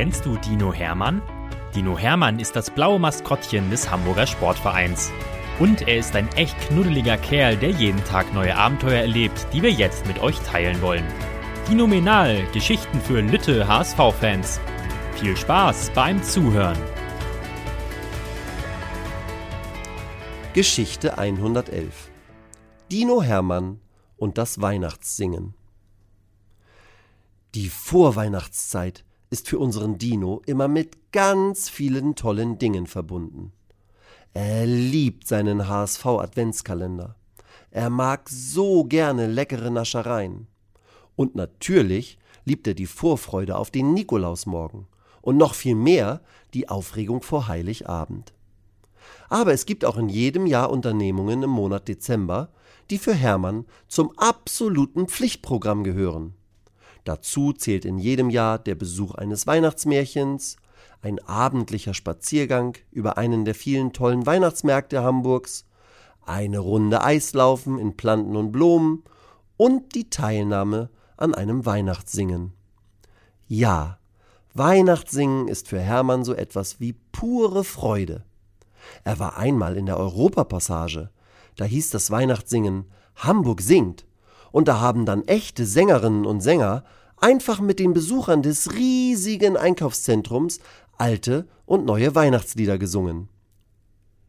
Kennst du Dino Hermann? Dino Hermann ist das blaue Maskottchen des Hamburger Sportvereins. Und er ist ein echt knuddeliger Kerl, der jeden Tag neue Abenteuer erlebt, die wir jetzt mit euch teilen wollen. Phänomenal, Geschichten für Lütte HSV-Fans. Viel Spaß beim Zuhören. Geschichte 111 Dino Hermann und das Weihnachtssingen Die Vorweihnachtszeit ist für unseren Dino immer mit ganz vielen tollen Dingen verbunden. Er liebt seinen HSV Adventskalender. Er mag so gerne leckere Naschereien. Und natürlich liebt er die Vorfreude auf den Nikolausmorgen und noch viel mehr die Aufregung vor Heiligabend. Aber es gibt auch in jedem Jahr Unternehmungen im Monat Dezember, die für Hermann zum absoluten Pflichtprogramm gehören. Dazu zählt in jedem Jahr der Besuch eines Weihnachtsmärchens, ein abendlicher Spaziergang über einen der vielen tollen Weihnachtsmärkte Hamburgs, eine Runde Eislaufen in Planten und Blumen und die Teilnahme an einem Weihnachtssingen. Ja, Weihnachtssingen ist für Hermann so etwas wie pure Freude. Er war einmal in der Europapassage. Da hieß das Weihnachtssingen Hamburg singt. Und da haben dann echte Sängerinnen und Sänger einfach mit den Besuchern des riesigen Einkaufszentrums alte und neue Weihnachtslieder gesungen.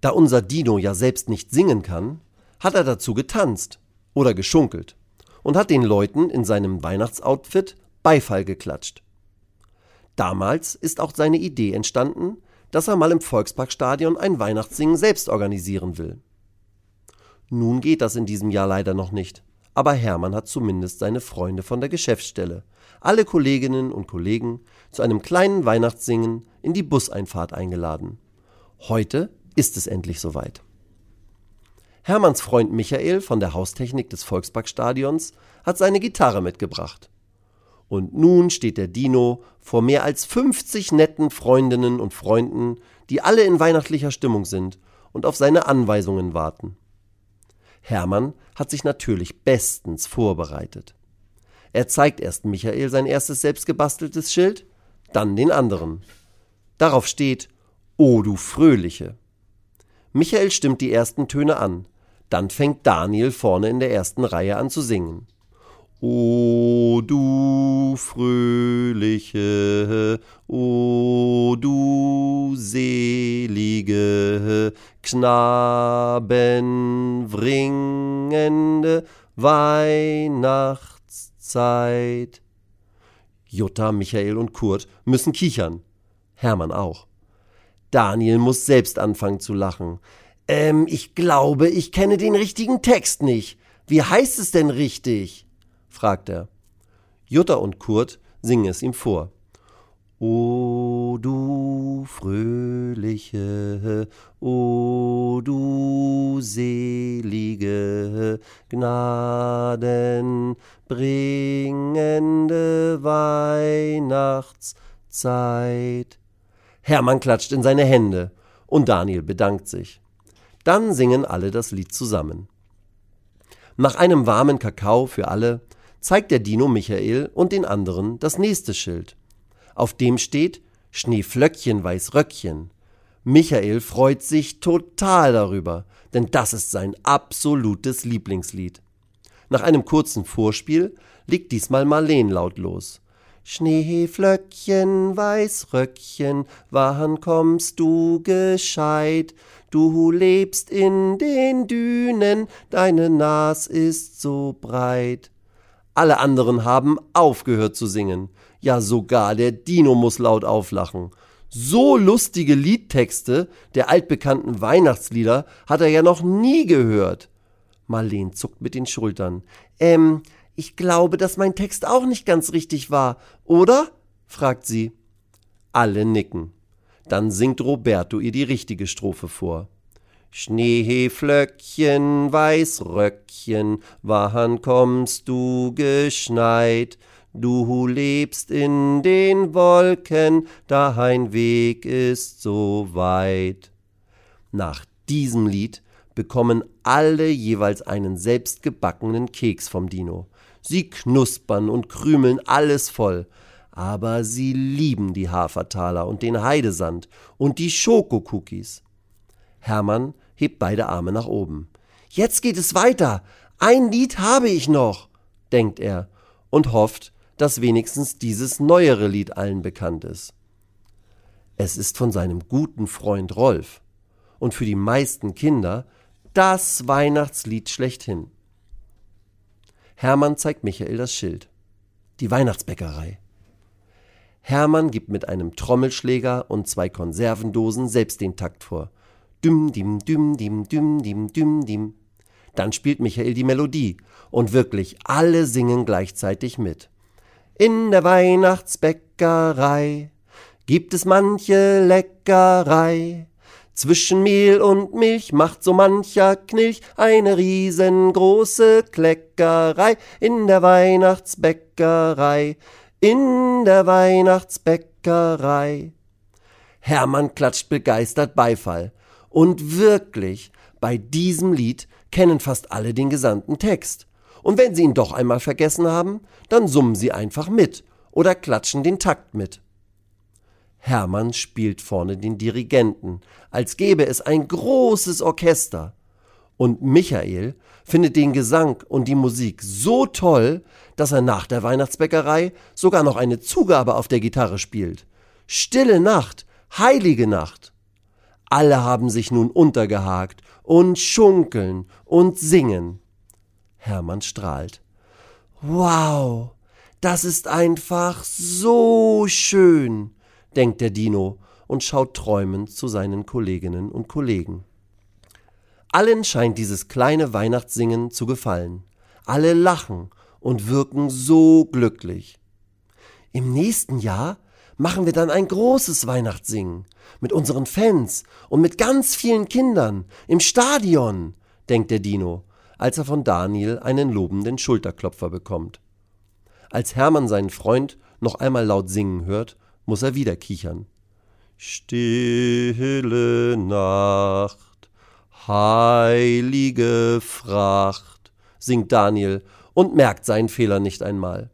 Da unser Dino ja selbst nicht singen kann, hat er dazu getanzt oder geschunkelt und hat den Leuten in seinem Weihnachtsoutfit Beifall geklatscht. Damals ist auch seine Idee entstanden, dass er mal im Volksparkstadion ein Weihnachtssingen selbst organisieren will. Nun geht das in diesem Jahr leider noch nicht, aber Hermann hat zumindest seine Freunde von der Geschäftsstelle, alle Kolleginnen und Kollegen, zu einem kleinen Weihnachtssingen in die Buseinfahrt eingeladen. Heute ist es endlich soweit. Hermanns Freund Michael von der Haustechnik des Volksparkstadions hat seine Gitarre mitgebracht. Und nun steht der Dino vor mehr als 50 netten Freundinnen und Freunden, die alle in weihnachtlicher Stimmung sind und auf seine Anweisungen warten. Hermann hat sich natürlich bestens vorbereitet. Er zeigt erst Michael sein erstes selbstgebasteltes Schild, dann den anderen. Darauf steht O du Fröhliche. Michael stimmt die ersten Töne an, dann fängt Daniel vorne in der ersten Reihe an zu singen. O du fröhliche, o du selige, Knabenbringende Weihnachtszeit. Jutta, Michael und Kurt müssen kichern. Hermann auch. Daniel muss selbst anfangen zu lachen. Ähm, ich glaube, ich kenne den richtigen Text nicht. Wie heißt es denn richtig? Fragt er. Jutta und Kurt singen es ihm vor. O du fröhliche, o du selige, gnadenbringende Weihnachtszeit. Hermann klatscht in seine Hände und Daniel bedankt sich. Dann singen alle das Lied zusammen. Nach einem warmen Kakao für alle zeigt der Dino Michael und den anderen das nächste Schild. Auf dem steht Schneeflöckchen weiß Röckchen. Michael freut sich total darüber, denn das ist sein absolutes Lieblingslied. Nach einem kurzen Vorspiel legt diesmal Marleen laut los. Schneeflöckchen, Weißröckchen, wann kommst du gescheit? Du lebst in den Dünen, deine Nas ist so breit. Alle anderen haben aufgehört zu singen. Ja, sogar der Dino muss laut auflachen. So lustige Liedtexte der altbekannten Weihnachtslieder hat er ja noch nie gehört. Marleen zuckt mit den Schultern. Ähm, ich glaube, dass mein Text auch nicht ganz richtig war, oder? fragt sie. Alle nicken. Dann singt Roberto ihr die richtige Strophe vor. Schneeflöckchen, Weißröckchen, wann kommst du geschneit? Du lebst in den Wolken, dein Weg ist so weit. Nach diesem Lied bekommen alle jeweils einen selbstgebackenen Keks vom Dino. Sie knuspern und krümeln alles voll. aber sie lieben die Hafertaler und den Heidesand und die Schokokookies. Hermann hebt beide Arme nach oben. Jetzt geht es weiter. Ein Lied habe ich noch, denkt er und hofft, dass wenigstens dieses neuere Lied allen bekannt ist. Es ist von seinem guten Freund Rolf und für die meisten Kinder das Weihnachtslied schlechthin. Hermann zeigt Michael das Schild. Die Weihnachtsbäckerei. Hermann gibt mit einem Trommelschläger und zwei Konservendosen selbst den Takt vor. Düm, dim, düm, dim, düm, dim, düm, dim. Dann spielt Michael die Melodie und wirklich alle singen gleichzeitig mit. In der Weihnachtsbäckerei gibt es manche Leckerei. Zwischen Mehl und Milch macht so mancher Knilch eine riesengroße Kleckerei in der Weihnachtsbäckerei, in der Weihnachtsbäckerei. Hermann klatscht begeistert Beifall. Und wirklich, bei diesem Lied kennen fast alle den gesamten Text. Und wenn sie ihn doch einmal vergessen haben, dann summen sie einfach mit oder klatschen den Takt mit. Hermann spielt vorne den Dirigenten, als gäbe es ein großes Orchester. Und Michael findet den Gesang und die Musik so toll, dass er nach der Weihnachtsbäckerei sogar noch eine Zugabe auf der Gitarre spielt. Stille Nacht, heilige Nacht. Alle haben sich nun untergehakt und schunkeln und singen. Hermann strahlt. Wow, das ist einfach so schön denkt der Dino und schaut träumend zu seinen Kolleginnen und Kollegen. Allen scheint dieses kleine Weihnachtssingen zu gefallen. Alle lachen und wirken so glücklich. Im nächsten Jahr machen wir dann ein großes Weihnachtssingen mit unseren Fans und mit ganz vielen Kindern im Stadion, denkt der Dino, als er von Daniel einen lobenden Schulterklopfer bekommt. Als Hermann seinen Freund noch einmal laut singen hört, muss er wieder kichern. Stille Nacht, heilige Fracht, singt Daniel und merkt seinen Fehler nicht einmal.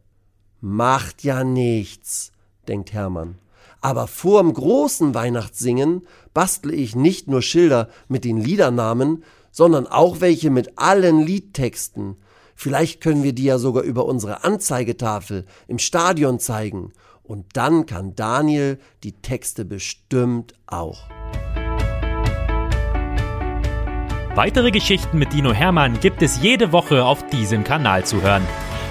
Macht ja nichts, denkt Hermann. Aber vorm großen Weihnachtssingen bastle ich nicht nur Schilder mit den Liedernamen, sondern auch welche mit allen Liedtexten. Vielleicht können wir die ja sogar über unsere Anzeigetafel im Stadion zeigen und dann kann Daniel die Texte bestimmt auch. Weitere Geschichten mit Dino Hermann gibt es jede Woche auf diesem Kanal zu hören.